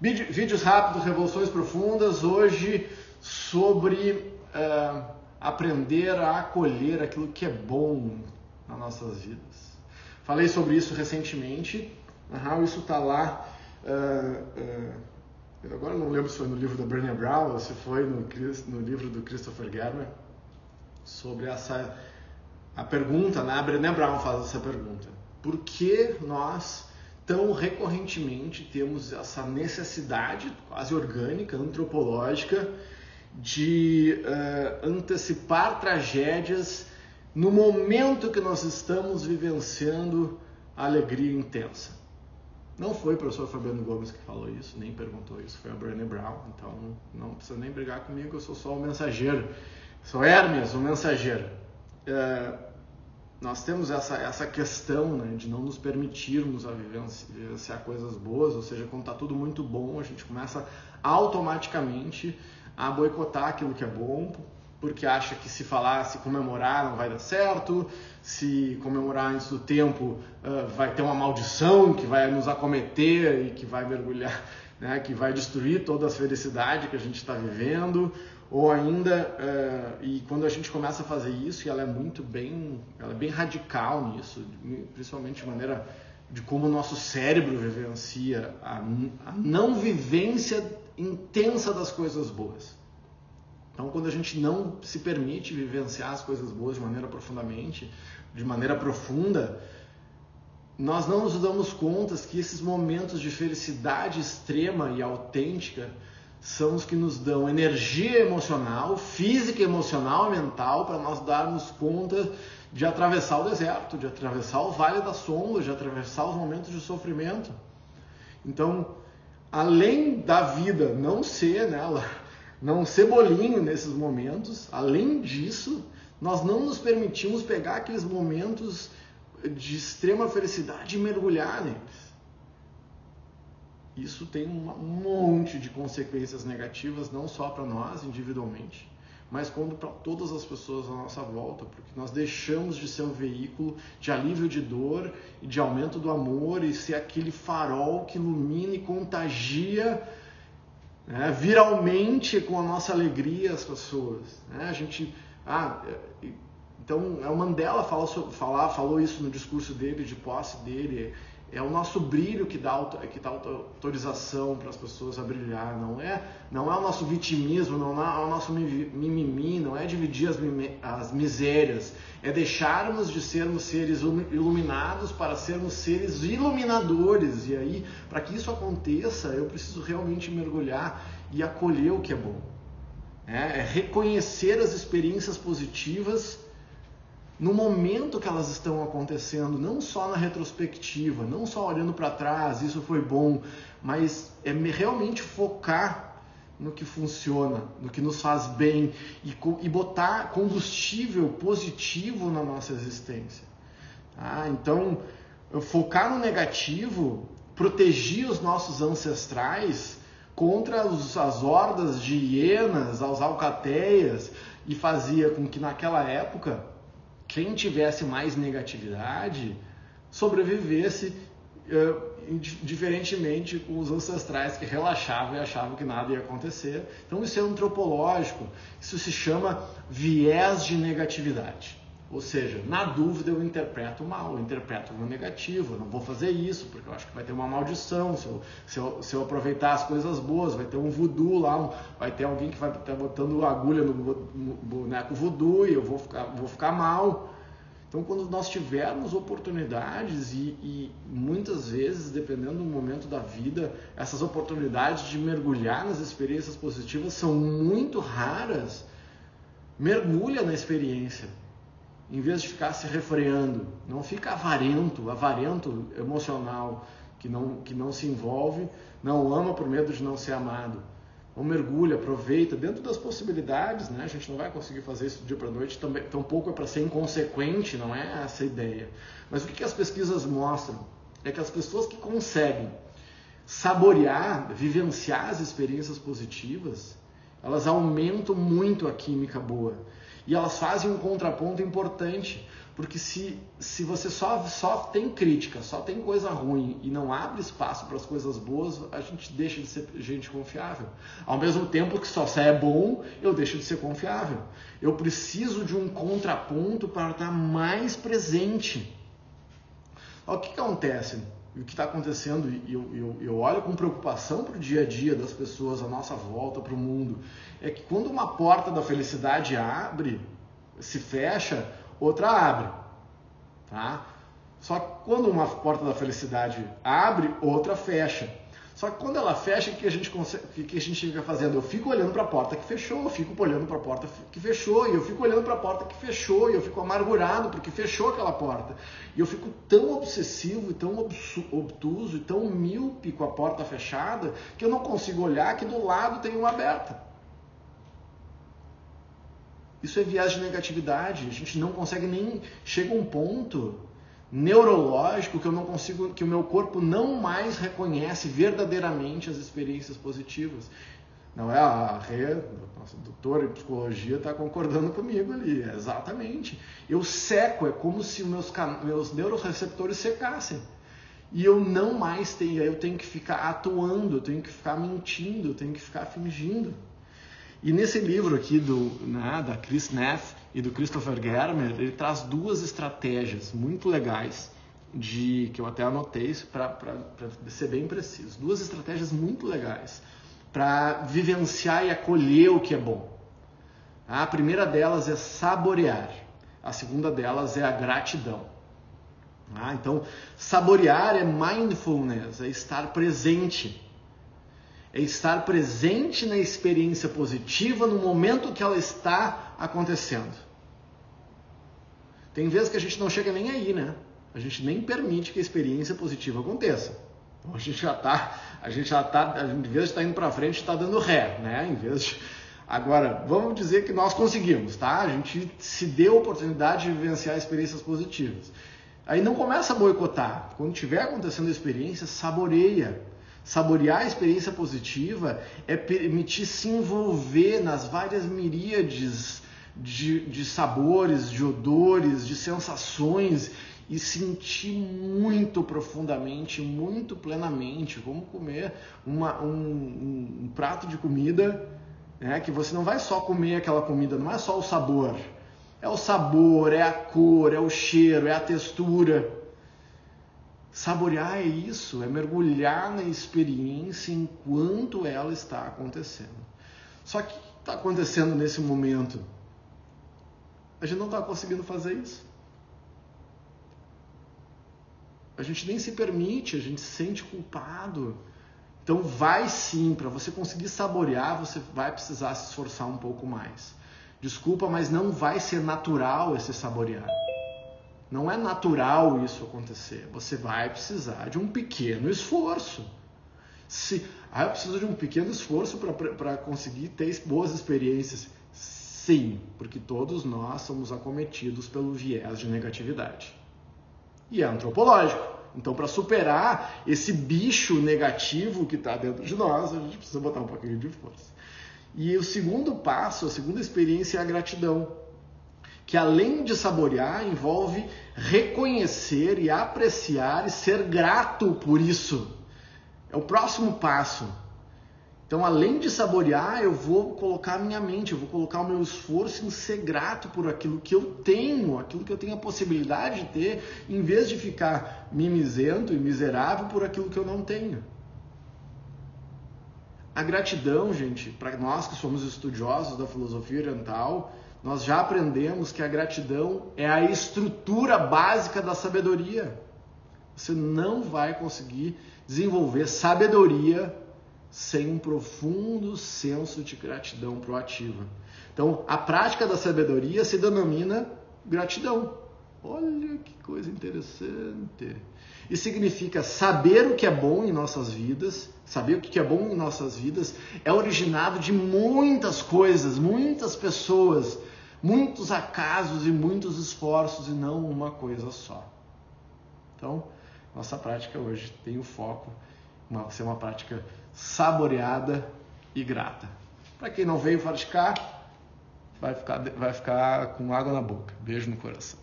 Vídeos rápidos, revoluções profundas. Hoje sobre uh, aprender a acolher aquilo que é bom nas nossas vidas. Falei sobre isso recentemente. Uhum, isso está lá. Uh, uh, agora não lembro se foi no livro da Brené Brown ou se foi no, no livro do Christopher Germer sobre essa a pergunta, né? A Brené Brown faz essa pergunta: por que nós tão recorrentemente temos essa necessidade quase orgânica, antropológica, de uh, antecipar tragédias no momento que nós estamos vivenciando a alegria intensa. Não foi o professor Fabiano Gomes que falou isso, nem perguntou isso, foi a Brené Brown, então não precisa nem brigar comigo, eu sou só o mensageiro. Sou Hermes, o mensageiro. Uh, nós temos essa, essa questão né, de não nos permitirmos a vivenciar coisas boas, ou seja, quando está tudo muito bom, a gente começa automaticamente a boicotar aquilo que é bom, porque acha que se falar, se comemorar não vai dar certo, se comemorar antes do tempo uh, vai ter uma maldição que vai nos acometer e que vai mergulhar, né, que vai destruir toda a felicidade que a gente está vivendo, ou ainda uh, e quando a gente começa a fazer isso e ela é muito bem ela é bem radical nisso principalmente de maneira de como o nosso cérebro vivencia a, a não vivência intensa das coisas boas. Então quando a gente não se permite vivenciar as coisas boas de maneira profundamente de maneira profunda nós não nos damos conta que esses momentos de felicidade extrema e autêntica são os que nos dão energia emocional, física, emocional, mental, para nós darmos conta de atravessar o deserto, de atravessar o vale da sombra, de atravessar os momentos de sofrimento. Então, além da vida não ser nela, não ser bolinho nesses momentos, além disso, nós não nos permitimos pegar aqueles momentos de extrema felicidade e mergulhar neles isso tem um monte de consequências negativas, não só para nós individualmente, mas como para todas as pessoas à nossa volta, porque nós deixamos de ser um veículo de alívio de dor e de aumento do amor e ser aquele farol que ilumina e contagia né, viralmente com a nossa alegria as pessoas. Né? A gente, ah, é, então o Mandela fala, fala, falou isso no discurso dele, de posse dele é o nosso brilho que dá, que dá autorização para as pessoas a brilhar, não é, não é o nosso vitimismo, não é o nosso mimimi, não é dividir as, as misérias, é deixarmos de sermos seres iluminados para sermos seres iluminadores. E aí, para que isso aconteça, eu preciso realmente mergulhar e acolher o que é bom. É, é reconhecer as experiências positivas no momento que elas estão acontecendo, não só na retrospectiva, não só olhando para trás, isso foi bom, mas é realmente focar no que funciona, no que nos faz bem e, e botar combustível positivo na nossa existência. Tá? Então, focar no negativo, proteger os nossos ancestrais contra os, as hordas de hienas, as alcateias, e fazia com que naquela época quem tivesse mais negatividade sobrevivesse uh, diferentemente com os ancestrais que relaxavam e achavam que nada ia acontecer. Então isso é antropológico, isso se chama viés de negatividade. Ou seja, na dúvida eu interpreto mal, eu interpreto no negativo, eu não vou fazer isso, porque eu acho que vai ter uma maldição, se eu, se eu, se eu aproveitar as coisas boas, vai ter um voodoo lá, vai ter alguém que vai estar botando agulha no, no boneco voodoo e eu vou ficar, vou ficar mal. Então, quando nós tivermos oportunidades e, e, muitas vezes, dependendo do momento da vida, essas oportunidades de mergulhar nas experiências positivas são muito raras, mergulha na experiência em vez de ficar se refreando. Não fica avarento, avarento emocional, que não, que não se envolve, não ama por medo de não ser amado. Então mergulha, aproveita dentro das possibilidades, né? A gente não vai conseguir fazer isso do dia para noite, também, tampouco é para ser inconsequente, não é essa a ideia. Mas o que as pesquisas mostram? É que as pessoas que conseguem saborear, vivenciar as experiências positivas, elas aumentam muito a química boa. E elas fazem um contraponto importante, Porque se, se você só, só tem crítica, só tem coisa ruim e não abre espaço para as coisas boas, a gente deixa de ser gente confiável. Ao mesmo tempo que só se é bom, eu deixo de ser confiável. Eu preciso de um contraponto para estar mais presente. O que, que acontece? O que está acontecendo, e eu, eu, eu, olho com preocupação para o dia a dia das pessoas à nossa volta, para o mundo, é que quando uma porta da felicidade abre, se fecha, outra abre. Tá? Só que quando uma porta da felicidade abre, outra fecha. Só que quando ela fecha, o que a gente, consegue, que a gente fica fazendo? Eu fico olhando para a porta que fechou, eu fico olhando para a porta que fechou, e eu fico olhando para a porta que fechou, e eu fico amargurado porque fechou aquela porta. E eu fico tão obsessivo, e tão obtuso, e tão míope com a porta fechada, que eu não consigo olhar que do lado tem uma aberta. Isso é viés de negatividade. A gente não consegue nem. Chega um ponto neurológico que eu não consigo, que o meu corpo não mais reconhece verdadeiramente as experiências positivas. Não é a Rê, nossa doutora em psicologia, está concordando comigo ali. É exatamente. Eu seco, é como se meus, meus neuroreceptores secassem. E eu não mais tenho, eu tenho que ficar atuando, eu tenho que ficar mentindo, eu tenho que ficar fingindo. E nesse livro aqui do, né, da Chris Neff e do Christopher Germer, ele traz duas estratégias muito legais de que eu até anotei para ser bem preciso. Duas estratégias muito legais para vivenciar e acolher o que é bom. A primeira delas é saborear. A segunda delas é a gratidão. Ah, então, saborear é mindfulness, é estar presente é estar presente na experiência positiva no momento que ela está acontecendo. Tem vezes que a gente não chega nem aí, né? A gente nem permite que a experiência positiva aconteça. Então a gente já está, a gente já está, em vez de estar indo para frente, está dando ré, né? Em vez de... Agora, vamos dizer que nós conseguimos, tá? A gente se deu a oportunidade de vivenciar experiências positivas. Aí não começa a boicotar. Quando estiver acontecendo a experiência, saboreia Saborear a experiência positiva é permitir se envolver nas várias miríades de, de sabores, de odores, de sensações e sentir muito profundamente, muito plenamente. Vamos comer uma, um, um, prato de comida né, que você não vai só comer aquela comida, não é só o sabor. É o sabor, é a cor, é o cheiro, é a textura. Saborear é isso, é mergulhar na experiência enquanto ela está acontecendo. Só que está acontecendo nesse momento? A gente não está conseguindo fazer isso. A gente nem se permite, a gente se sente culpado. Então vai sim, para você conseguir saborear, você vai precisar se esforçar um pouco mais. Desculpa, mas não vai ser natural esse saborear. Não é natural isso acontecer. Você vai precisar de um pequeno esforço. Se, ah, eu preciso de um pequeno esforço para conseguir ter boas experiências. Sim, porque todos nós somos acometidos pelo viés de negatividade. E é antropológico. Então, para superar esse bicho negativo que está dentro de nós, a gente precisa botar um pouquinho de força. E o segundo passo, a segunda experiência é a gratidão que além de saborear, envolve reconhecer e apreciar e ser grato por isso. É o próximo passo. Então, além de saborear, eu vou colocar a minha mente, eu vou colocar o meu esforço em ser grato por aquilo que eu tenho, aquilo que eu tenho a possibilidade de ter, em vez de ficar mimizento e miserável por aquilo que eu não tenho. A gratidão, gente, para nós que somos estudiosos da filosofia oriental, nós já aprendemos que a gratidão é a estrutura básica da sabedoria. Você não vai conseguir desenvolver sabedoria sem um profundo senso de gratidão proativa. Então, a prática da sabedoria se denomina gratidão. Olha que coisa interessante. E significa saber o que é bom em nossas vidas, saber o que é bom em nossas vidas é originado de muitas coisas, muitas pessoas, muitos acasos e muitos esforços e não uma coisa só. Então, nossa prática hoje tem o foco em ser uma prática saboreada e grata. Para quem não veio praticar, vai ficar, vai ficar com água na boca. Beijo no coração.